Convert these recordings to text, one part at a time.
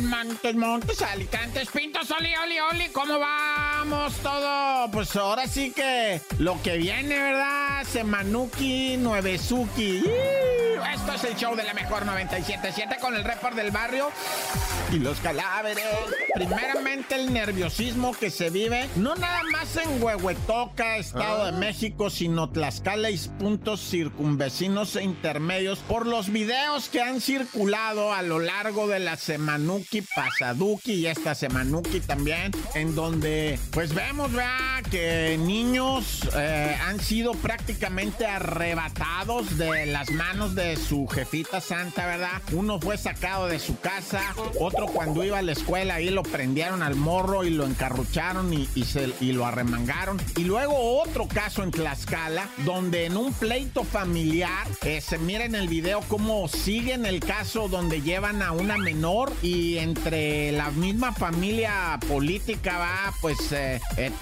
Montes, Montes, Alicantes, Pintos, Oli, Oli, Oli, ¿cómo vamos todo? Pues ahora sí que lo que viene, ¿verdad? Semanuki, Nuevezuki. Esto es el show de la mejor 97.7 con el report del barrio y los cadáveres. Primeramente el nerviosismo que se vive, no nada más en Huehuetoca, Estado de ah. México, sino Tlaxcala y puntos circunvecinos e intermedios por los videos que han circulado a lo largo de la Semanuki, Pasaduki y esta Semanuki también, en donde pues vemos, ¿verdad? Que niños eh, han sido prácticamente arrebatados de las manos de su jefita santa, ¿verdad? Uno fue sacado de su casa, otro cuando iba a la escuela ahí lo prendieron al morro y lo encarrucharon y, se, y lo arremangaron. Y luego otro caso en Tlaxcala, donde en un pleito familiar, se mira en el video cómo siguen el caso donde llevan a una menor y entre la misma familia política va, pues eh,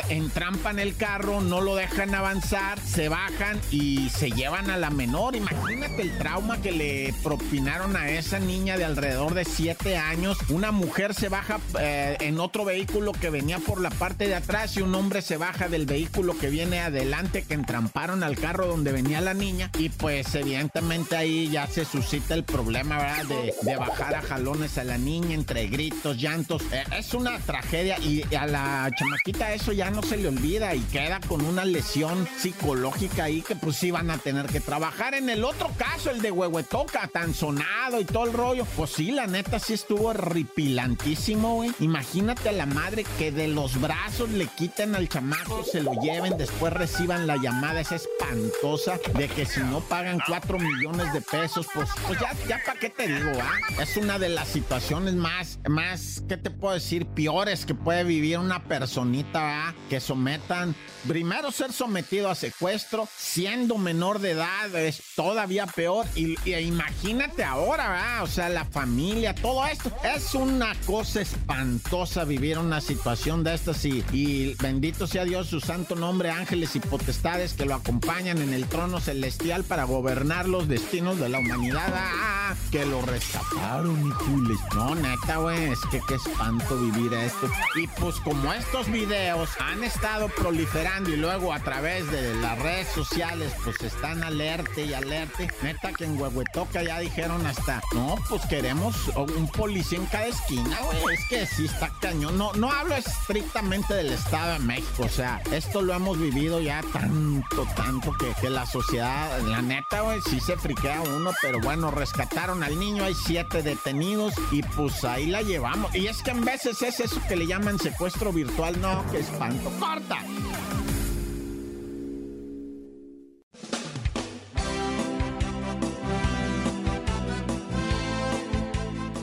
entrampan el carro, no lo dejan avanzar, se bajan y se llevan a la menor. Imagínate el trauma que le propinaron a esa niña de alrededor de 7 años. Una mujer se baja eh, en otro vehículo que venía por la parte de atrás y un hombre se baja del vehículo que viene adelante que entramparon al carro donde venía la niña y pues evidentemente ahí ya se suscita el problema, ¿verdad? De, de bajar a jalones a la niña entre gritos, llantos. Eh, es una tragedia y a la chamaquita eso ya no se le olvida y queda con una lesión psicológica ahí que pues van a tener que trabajar. En el otro caso, el de Huehuetoca, tan sonado y todo el rollo, pues sí, la neta sí estuvo horripilantísimo, güey. Imagínate a la madre que de los brazos le quiten al chamaco, se lo lleven, después reciban la llamada esa espantosa de que si no pagan 4 millones de pesos, pues, pues ya, ya para qué te digo, ¿ah? Es una de las situaciones más, más, ¿qué te puedo decir? Peores que puede vivir una personita, ¿ah? Que sometan, primero ser sometido a secuestro, siendo menor de edad, es todavía peor. Y, y imagínate ahora, ¿verdad? O sea, la familia, todo esto. Es una cosa espantosa vivir una situación de estas y, y bendito sea Dios, su santo nombre, ángeles y potestades que lo acompañan en el trono celestial para gobernar los destinos de la humanidad. Ah, que lo rescataron, y cules. No, neta, güey, es que qué espanto vivir esto. Y pues como estos videos han estado proliferando y luego a través de las redes sociales, pues están alerte y alerte. Neta que en Huehuetoca ya dijeron hasta, no, pues queremos un policía en cada esquina, güey. Es que sí está cañón. No, no hablo estrictamente del Estado de México. O sea, esto lo hemos vivido ya tanto, tanto que, que la sociedad, la neta, güey, sí se friquea uno. Pero bueno, rescataron al niño. Hay siete detenidos y pues ahí la llevamos. Y es que en veces es eso que le llaman secuestro virtual. No, que espanto. ¡Corta!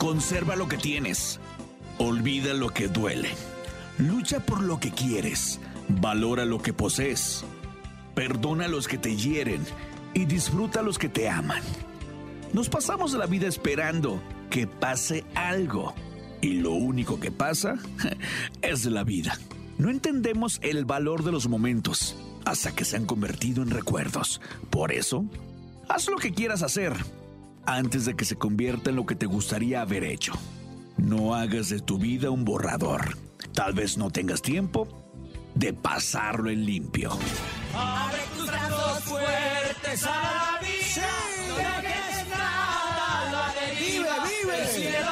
Conserva lo que tienes. Olvida lo que duele. Lucha por lo que quieres. Valora lo que posees. Perdona a los que te hieren y disfruta a los que te aman. Nos pasamos la vida esperando que pase algo. Y lo único que pasa es la vida. No entendemos el valor de los momentos hasta que se han convertido en recuerdos. Por eso, haz lo que quieras hacer antes de que se convierta en lo que te gustaría haber hecho. No hagas de tu vida un borrador. Tal vez no tengas tiempo de pasarlo en limpio. Abre tus brazos fuertes a la vida. No dejes nada, lo deriva. Vive, vive. El cielo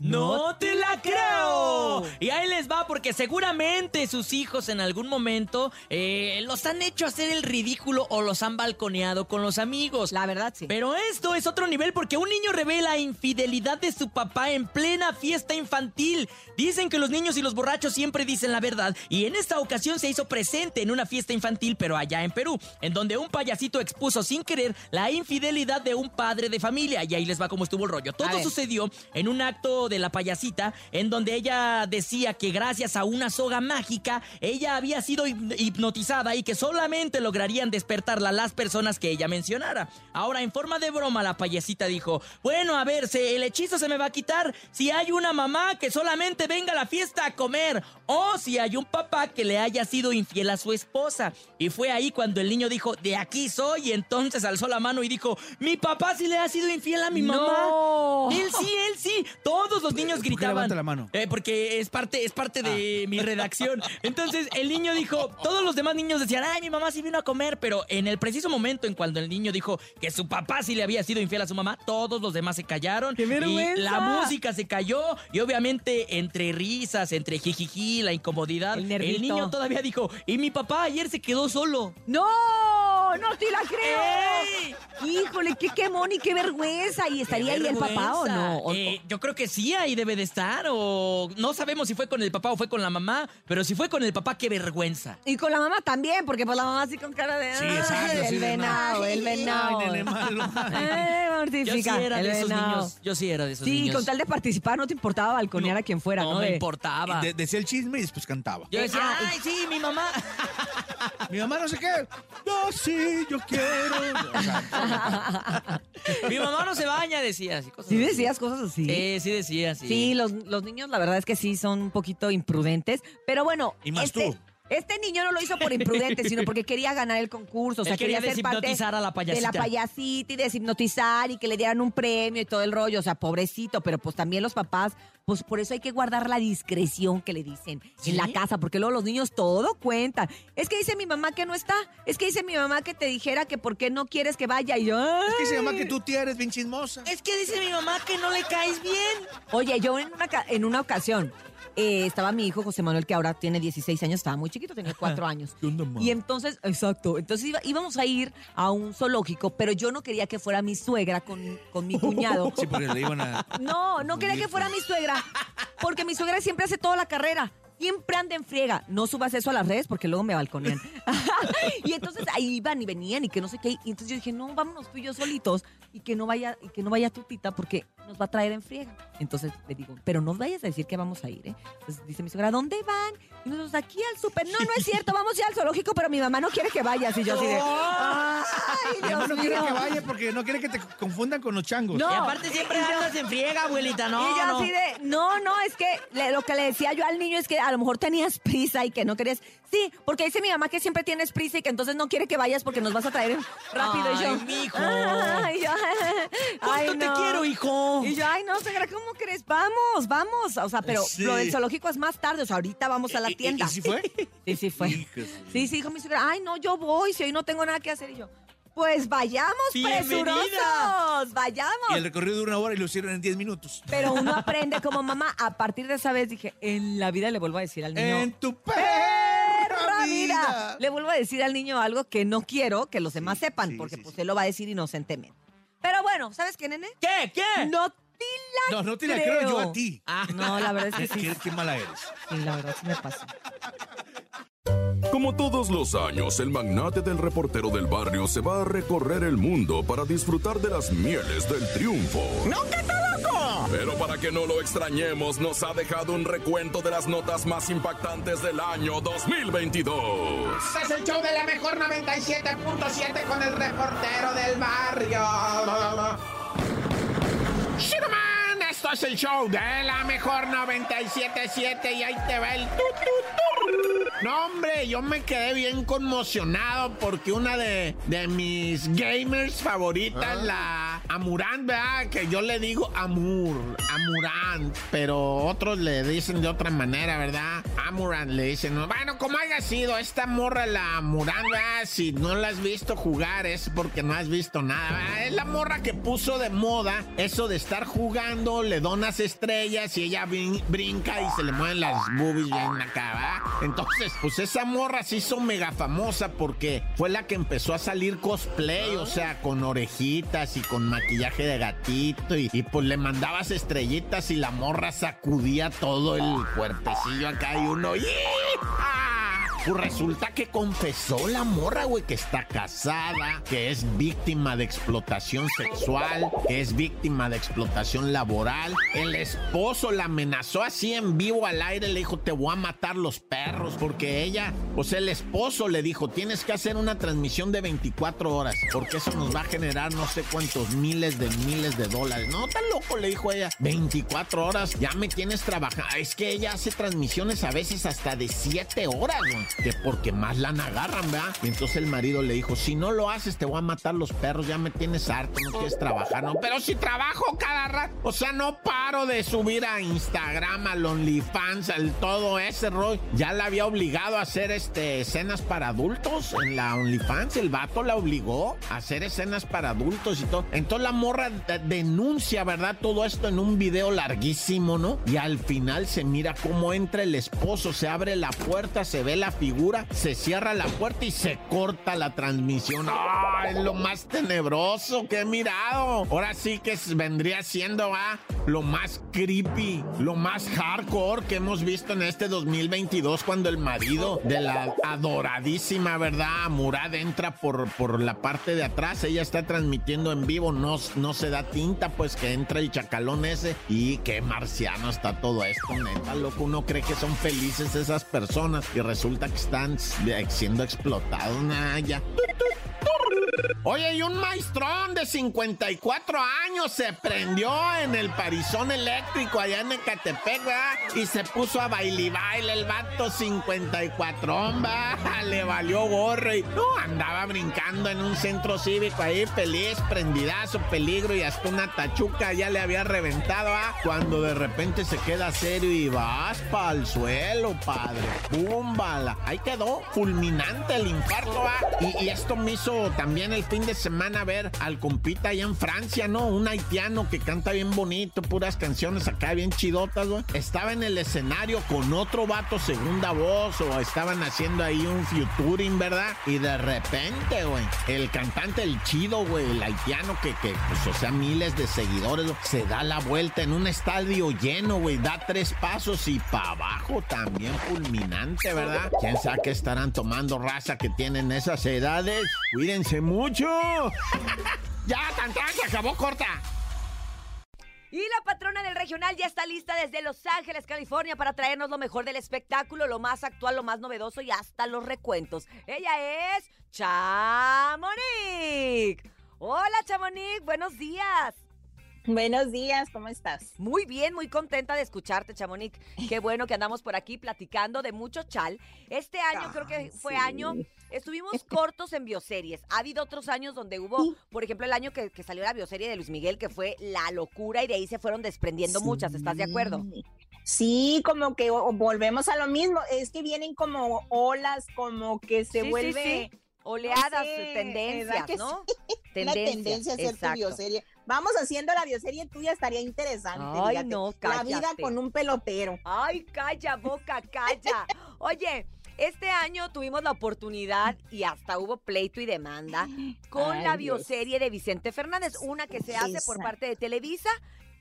No te la creo. Y ahí les va porque seguramente sus hijos en algún momento eh, los han hecho hacer el ridículo o los han balconeado con los amigos. La verdad, sí. Pero esto es otro nivel porque un niño revela infidelidad de su papá en plena fiesta infantil. Dicen que los niños y los borrachos siempre dicen la verdad y en esta ocasión se hizo presente en una fiesta infantil pero allá en Perú, en donde un payasito expuso sin querer la infidelidad de un padre de familia. Y ahí les va cómo estuvo el rollo. Todo sucedió en un acto de la payasita en donde ella decía que gracias a una soga mágica ella había sido hip- hipnotizada y que solamente lograrían despertarla las personas que ella mencionara. Ahora, en forma de broma, la payasita dijo, bueno, a ver, el hechizo se me va a quitar si hay una mamá que solamente venga a la fiesta a comer o si hay un papá que le haya sido infiel a su esposa. Y fue ahí cuando el niño dijo, de aquí soy, y entonces alzó la mano y dijo, mi papá sí le ha sido infiel a mi mamá. No. Él sí, él sí. Todos los niños ¿Por qué gritaban. levanta la mano? Eh, porque es parte, es parte de mi redacción. Entonces el niño dijo, todos los demás niños decían, ay, mi mamá sí vino a comer, pero en el preciso momento en cuando el niño dijo que su papá sí le había sido infiel a su mamá, todos los demás se callaron. ¡Qué vergüenza! Y la música se cayó y obviamente entre risas, entre jijiji, la incomodidad, El niño todavía dijo, y mi papá ayer se quedó solo. ¡No! ¡No te la creo! ¡Ey! Híjole, qué quemón y qué vergüenza. ¿Y estaría ¡Qué ahí el papá o no? O- Eh, yo creo que sí, ahí debe de estar. O no sabemos si fue con el papá o fue con la mamá, pero si fue con el papá, qué vergüenza. Y con la mamá también, porque pues la mamá así con cara de... Sí, "Ay, exacto, El venado, "Ay, el venado. ay, nene malo". Ay, Yo sí era el de esos venado. niños. Yo sí era de esos Sí, niños. con tal de participar no te importaba balconear a quien fuera, ¿no? No me De- importaba. De- decía el chisme y después cantaba. Yo decía, ay, sí, mi mamá. Mi mamá no sé qué. No, sí, yo quiero. Mi mamá no se baña, decía. Así, cosas ¿Sí así. decías cosas así? Sí, sí decía, sí. Sí, los, los niños la verdad es que sí son un poquito imprudentes, pero bueno, Y más este, tú. este niño no lo hizo por imprudente, sino porque quería ganar el concurso, o sea, Él quería ser parte deshipnotizar a la de payasita. la payasita y deshipnotizar y que le dieran un premio y todo el rollo, o sea, pobrecito, pero pues también los papás, pues por eso hay que guardar la discreción que le dicen ¿Sí? en la casa, porque luego los niños todo cuentan. Es que dice mi mamá que no está, es que dice mi mamá que te dijera que por qué no quieres que vaya y yo... es que se llama "Ay". que tú tienes bien chismosa. Es que dice mi mamá que no le caes bien. Oye, yo en una, en una ocasión eh, estaba mi hijo José Manuel, que ahora tiene 16 años, estaba muy chiquito, tenía 4 años. Y entonces, exacto, entonces iba- íbamos a ir a un zoológico, pero yo no quería que fuera mi suegra con, con mi cuñado. Sí, porque le iban a. No, no quería que fuera mi suegra, porque mi suegra siempre hace toda la carrera. Siempre anda en friega. No subas eso a las redes porque luego me balconean. y entonces ahí iban y venían y que no sé qué. Y entonces yo dije, no, vámonos tú y yo solitos y que no vaya, y que no vaya tu tita porque nos va a traer en friega. Entonces le digo, pero no vayas a decir que vamos a ir, ¿eh? Entonces dice mi suegra, ¿a dónde van? Y nosotros aquí al súper. No, no es cierto, vamos ya al zoológico, pero mi mamá no quiere que vayas. Y yo así de, ay, Mi mamá Dios no quiere mío. que vaya porque no quiere que te confundan con los changos. No. Y aparte siempre andas en friega, abuelita, no, y yo no. así de, no, no, es que le- lo que le decía yo al niño es que a lo mejor tenías prisa y que no querías. Sí, porque dice mi mamá que siempre tienes prisa y que entonces no quiere que vayas porque nos vas a traer rápido. y yo, Ay, mijo. Ay, yo, ay, ¿Cuánto te no. quiero, hijo? Y yo, ay, no, Sagra, ¿cómo crees? Vamos, vamos. O sea, pero Sí. lo del zoológico es más tarde. O sea, ahorita vamos a la ¿Y- y- tienda. ¿Y, si fue? Sí, sí fue. Sí, sí, dijo mi suegra, ay, no, yo voy, si hoy no tengo nada que hacer. Y yo, pues vayamos, Bienvenida. presurosos, vayamos. Y el recorrido dura una hora y lo hicieron en 10 minutos. Pero uno aprende como mamá. A partir de esa vez dije, en la vida le vuelvo a decir al niño. En tu perra vida. vida. Le vuelvo a decir al niño algo que no quiero que los demás sepan, sí, porque sí, pues sí. él lo va a decir inocentemente. Pero bueno, ¿sabes qué, nene? ¿Qué? ¿Qué? No la No, no te la creo. creo yo a ti. Ah, No, la verdad es que sí. qué- qué mala eres. Sí, la verdad sí me pasó. Como todos los años, el magnate del reportero del barrio se va a recorrer el mundo para disfrutar de las mieles del triunfo. ¡Nunca está loco! Pero para que no lo extrañemos, nos ha dejado un recuento de las notas más impactantes del año 2022. Este es el show de la mejor 97.7 con el reportero del barrio. Shinoman, esto es el show de la mejor 97.7 y ahí te va el tut, tut, tur. No, hombre, yo me quedé bien conmocionado porque una de, de mis gamers favoritas, la Amurant, ¿verdad? Que yo le digo Amur, Amurant, pero otros le dicen de otra manera, ¿verdad? Amurant le dicen, bueno, como haya sido, esta morra, la Amurant, ¿verdad? Si no la has visto jugar es porque no has visto nada, ¿verdad? Es la morra que puso de moda eso de estar jugando, le donas estrellas y ella brin- brinca y se le mueven las boobies bien acá, ¿verdad? Entonces, pues esa morra se hizo mega famosa porque fue la que empezó a salir cosplay, o sea, con orejitas y con maquillaje de gatito y, y, pues le mandabas estrellitas y la morra sacudía todo el cuerpecillo acá y uno... ¡Yeah! Pues resulta que confesó la morra, güey, que está casada, que es víctima de explotación sexual, que es víctima de explotación laboral. El esposo la amenazó así en vivo al aire, le dijo, te voy a matar los perros, porque ella, pues el esposo le dijo, tienes que hacer una transmisión de 24 horas, porque eso nos va a generar no sé cuántos miles de miles de dólares. No, tan loco, le dijo ella, 24 horas, ya me tienes trabajando. Es que ella hace transmisiones a veces hasta de 7 horas, güey que porque más lana agarran, ¿verdad? Y entonces el marido le dijo, si no lo haces te voy a matar los perros, ya me tienes harto, no quieres trabajar, no, pero si trabajo cada rato, o sea, no paro de subir a Instagram, al OnlyFans, al todo ese rollo, ya la había obligado a hacer este escenas para adultos en la OnlyFans, el vato la obligó a hacer escenas para adultos y todo, entonces la morra de- denuncia, ¿verdad? Todo esto en un video larguísimo, ¿no? Y al final se mira cómo entra el esposo, se abre la puerta, se ve la se cierra la puerta y se corta la transmisión. ¡Ah! Es lo más tenebroso que he mirado. Ahora sí que vendría siendo ¿ah? lo más creepy, lo más hardcore que hemos visto en este 2022 cuando el marido de la adoradísima, ¿verdad? Murad entra por, por la parte de atrás. Ella está transmitiendo en vivo, no, no se da tinta, pues que entra el chacalón ese. Y qué marciano está todo esto, neta, loco. Uno cree que son felices esas personas y resulta que están siendo explotados. Nah. Oye, y un maestrón de 54 años se prendió en el parizón eléctrico allá en Ecatepec, ¿verdad? Y se puso a baile baile el vato 54, hombre. Le valió gorro y no, andaba brincando en un centro cívico ahí, feliz, prendidazo, peligro y hasta una tachuca ya le había reventado, ¿ah? Cuando de repente se queda serio y vas para el suelo, padre. ¡Púmbala! Ahí quedó, fulminante el infarto, ¿ah? Y, y esto me hizo también el fin de semana ver al compita allá en Francia, ¿no? Un haitiano que canta bien bonito, puras canciones acá bien chidotas, güey. Estaba en el escenario con otro vato segunda voz o estaban haciendo ahí un featuring, ¿verdad? Y de repente, güey, el cantante, el chido, güey, el haitiano que, que, pues, o sea, miles de seguidores, güey, se da la vuelta en un estadio lleno, güey, da tres pasos y para abajo también fulminante, ¿verdad? ¿Quién sabe qué estarán tomando raza que tienen esas edades? Cuídense mucho. ya, Tantán, se acabó corta. Y la patrona del regional ya está lista desde Los Ángeles, California, para traernos lo mejor del espectáculo, lo más actual, lo más novedoso y hasta los recuentos. Ella es Chamonix. Hola, Chamonix, buenos días. Buenos días, ¿cómo estás? Muy bien, muy contenta de escucharte, Chamonix. Qué bueno que andamos por aquí platicando de mucho chal. Este año creo que fue sí. año, estuvimos cortos en bioseries. Ha habido otros años donde hubo, por ejemplo, el año que, que salió la bioserie de Luis Miguel, que fue la locura y de ahí se fueron desprendiendo muchas. ¿Estás de acuerdo? Sí. Como que volvemos a lo mismo. Es que vienen como olas, como que se Sí, vuelve. Oleadas, No sé, tendencias, ¿verdad que ¿no? una tendencia a hacer tu bioserie. Vamos haciendo la bioserie tuya, estaría interesante. Ay, fíjate. no, La vida cállate. con un pelotero. Ay, calla, boca, calla. Oye, este año tuvimos la oportunidad y hasta hubo pleito y demanda con Ay, la Dios. bioserie de Vicente Fernández, una que se hace por parte de Televisa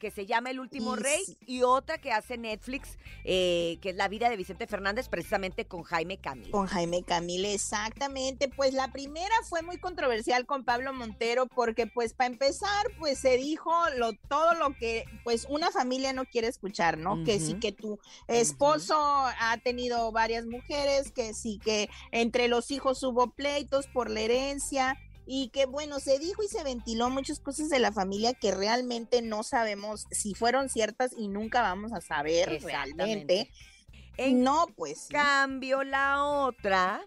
que se llama El Último Y Rey sí. y otra que hace Netflix, eh, que es La vida de Vicente Fernández, precisamente con Jaime Camil. Con Jaime Camille, exactamente. Pues la primera fue muy controversial con Pablo Montero porque pues para empezar pues se dijo lo, todo lo que pues una familia no quiere escuchar, ¿no? Que sí que tu esposo ha tenido varias mujeres, que sí que entre los hijos hubo pleitos por la herencia. Y que bueno, se dijo y se ventiló muchas cosas de la familia que realmente no sabemos si fueron ciertas y nunca vamos a saber realmente. En no, pues cambio, la otra.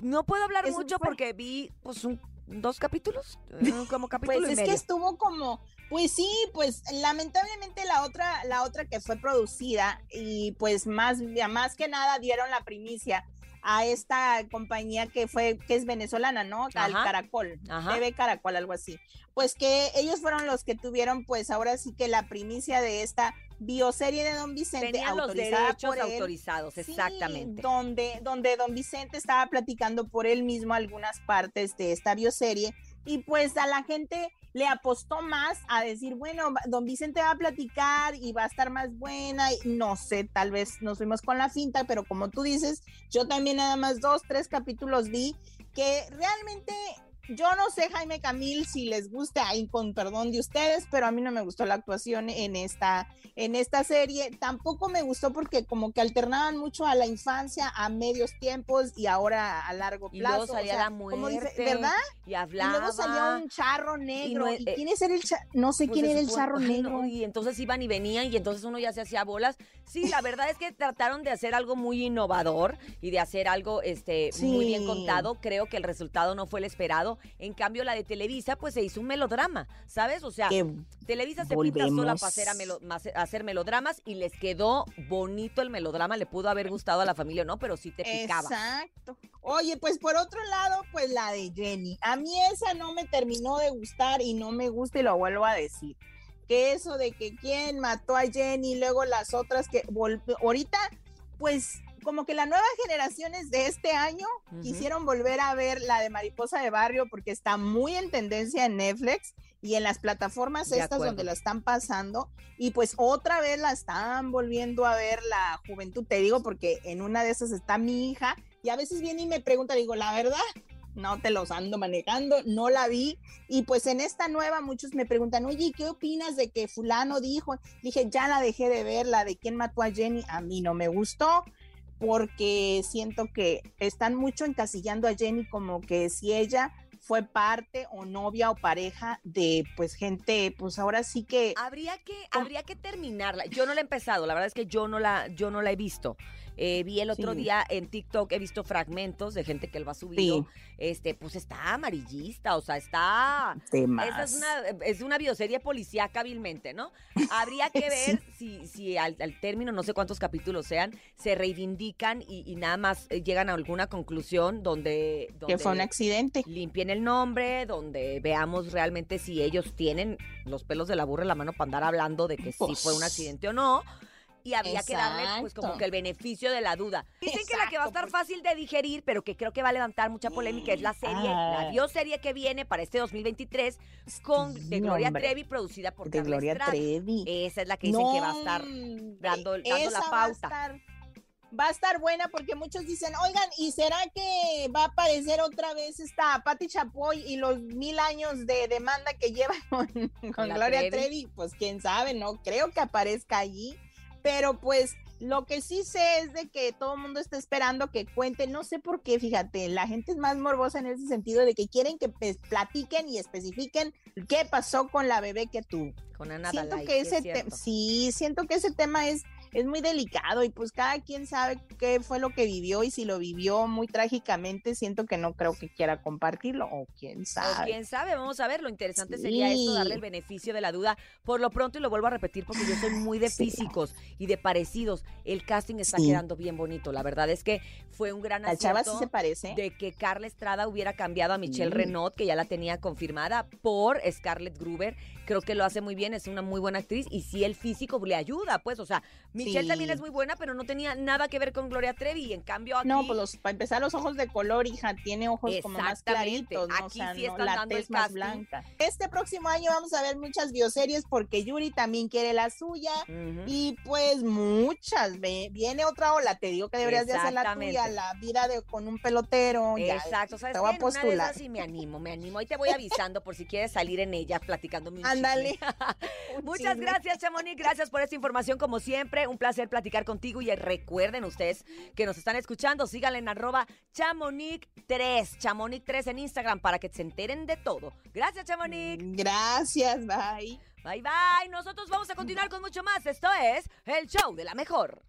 No puedo hablar mucho fue- porque vi pues un, dos capítulos, como capítulo Pues y es medio. que estuvo como, pues sí, pues lamentablemente la otra, la otra que fue producida y pues más, más que nada dieron la primicia a esta compañía que fue, que es venezolana, ¿no? Al Ajá. Caracol, Ajá. TV Caracol, algo así. Pues que ellos fueron los que tuvieron, pues ahora sí que la primicia de esta bioserie de Don Vicente Tenían los autorizada derechos por él. autorizados, Sí, exactamente. donde, donde don Vicente estaba platicando por él mismo algunas partes de esta bioserie y pues a la gente le apostó más a decir, bueno, don Vicente va a platicar y va a estar más buena, y no sé, tal vez nos fuimos con la finta, pero como tú dices, yo también nada más dos, tres capítulos vi que realmente yo no sé, Jaime Camil, si les gusta, ahí con perdón de ustedes, pero a mí no me gustó la actuación en esta, en esta serie. Tampoco me gustó porque como que alternaban mucho a la infancia, a medios tiempos y ahora a largo Y plazo. luego salía o sea, la como dice- muerte, ¿Verdad? Y Y hablaba. luego salía un charro negro. no- ¿Y, eh, quién es el cha- No sé Pues quién era el charro negro. no, y entonces iban y venían y entonces uno ya se hacía bolas. Sí, la verdad es que trataron de hacer algo muy innovador y de hacer algo este muy bien contado. Creo que el resultado no fue el esperado. En cambio, la de Televisa, pues se hizo un melodrama, ¿sabes? O sea, Que Televisa se pinta sola para hacer, a melo- mas- a hacer melodramas y les quedó bonito el melodrama. Le pudo haber gustado a la familia, ¿no? Pero sí te picaba. Exacto. Oye, pues por otro lado, pues la de Jenny. A mí esa no me terminó de gustar y no me gusta y lo vuelvo a decir. Que eso de que quién mató a Jenny y luego las otras que ahorita, pues como que las nuevas generaciones de este año Ujú. quisieron volver a ver la de Mariposa de Barrio porque está muy en tendencia en Netflix y en las plataformas De estas acuerdo. donde la están pasando y pues otra vez la están volviendo a ver la juventud, te digo porque en una de esas está mi hija y a veces viene y me pregunta, digo, la verdad, no te los ando manejando, no la vi y pues en esta nueva muchos me preguntan, oye, ¿qué opinas de que fulano dijo? Dije, ya la dejé de ver, la de quién mató a Jenny, a mí no me gustó porque siento que están mucho encasillando a Jenny como que si ella fue parte o novia o pareja de pues gente, pues ahora sí que Habría que, habría que terminarla. Yo no la he empezado, la verdad es que yo no la, yo no la he visto. Eh, vi el otro Sí. día en TikTok, he visto fragmentos de gente que lo ha subido. Sí. Este, pues está amarillista, o sea, está. temas. Esa es una, es una bioserie policíaca hábilmente, ¿no? Habría que ver si, si al, al término, no sé cuántos capítulos sean, se reivindican y, y nada más eh, llegan a alguna conclusión donde, que fue un accidente. limpien el nombre, donde veamos realmente si ellos tienen los pelos de la burra en la mano para andar hablando de que sí Pues, fue un accidente o no. Y habría que darle, pues, como que el beneficio de la duda. Dicen que la que va a estar fácil de digerir, pero que creo que va a levantar mucha polémica, es la serie, la Ah. bioserie que viene para este 2023, con de Gloria. Trevi, producida por de Gloria Estrada. Trevi. Esa es la que dicen que va a estar dando- dando la esa Va a, pauta. estar, va a estar buena porque muchos dicen, oigan, ¿y será que va a aparecer otra vez esta Patti Chapoy y los mil años de demanda que lleva con, Gloria Trevi. Trevi? Pues quién sabe, no creo que aparezca allí, pero pues lo que sí sé es de que todo el mundo está esperando que cuenten, no sé por qué, fíjate, la gente es más morbosa en ese sentido de que quieren que pues, platiquen y especifiquen qué pasó con la bebé que tuvo. Con Ana siento Dalai, que es ese sí, siento que ese tema es, es muy delicado y pues cada quien sabe qué fue lo que vivió y si lo vivió muy trágicamente, siento que no creo que quiera compartirlo o quién O sabe. quién sabe, vamos a ver. Lo interesante sería esto, darle el beneficio de la duda. Por lo pronto, y lo vuelvo a repetir porque yo soy muy de Sí. físicos y de parecidos. El casting está Sí. quedando bien bonito. La verdad es que fue un gran La chava sí acierto se parece. de que Carla Estrada hubiera cambiado a Michelle. Renaud, que ya la tenía confirmada, por Scarlett Gruber. Creo que lo hace muy bien, es una muy buena actriz y sí el físico le ayuda, pues, o sea, Michelle Sí. también es muy buena, pero no tenía nada que ver con Gloria Trevi y en cambio aquí... No, pues los, para empezar los ojos de color, hija, tiene ojos como más claritos, ¿no? Aquí o sea, sí no, están la dando el tez más blanca. Este próximo año vamos a ver muchas bioseries porque Yuri también quiere la suya. Y pues muchas, ve- viene otra ola, te digo que deberías de hacer la tuya, la vida de con un pelotero. ya, Exacto, ¿sabes te voy a En una de postular. esas sí me animo, me animo. Ahí te voy avisando por si quieres salir en ella platicándome un Ándale. Muchas chisme. gracias, Chamonix. Gracias por esta información, como siempre. Un placer platicar contigo. Y recuerden ustedes que nos están escuchando, síganle en arroba Chamonix3, Chamonix3 en Instagram para que se enteren de todo. Gracias, Chamonix. Gracias, bye. Bye, bye. Nosotros vamos a continuar con mucho más. Esto es El Show de la Mejor.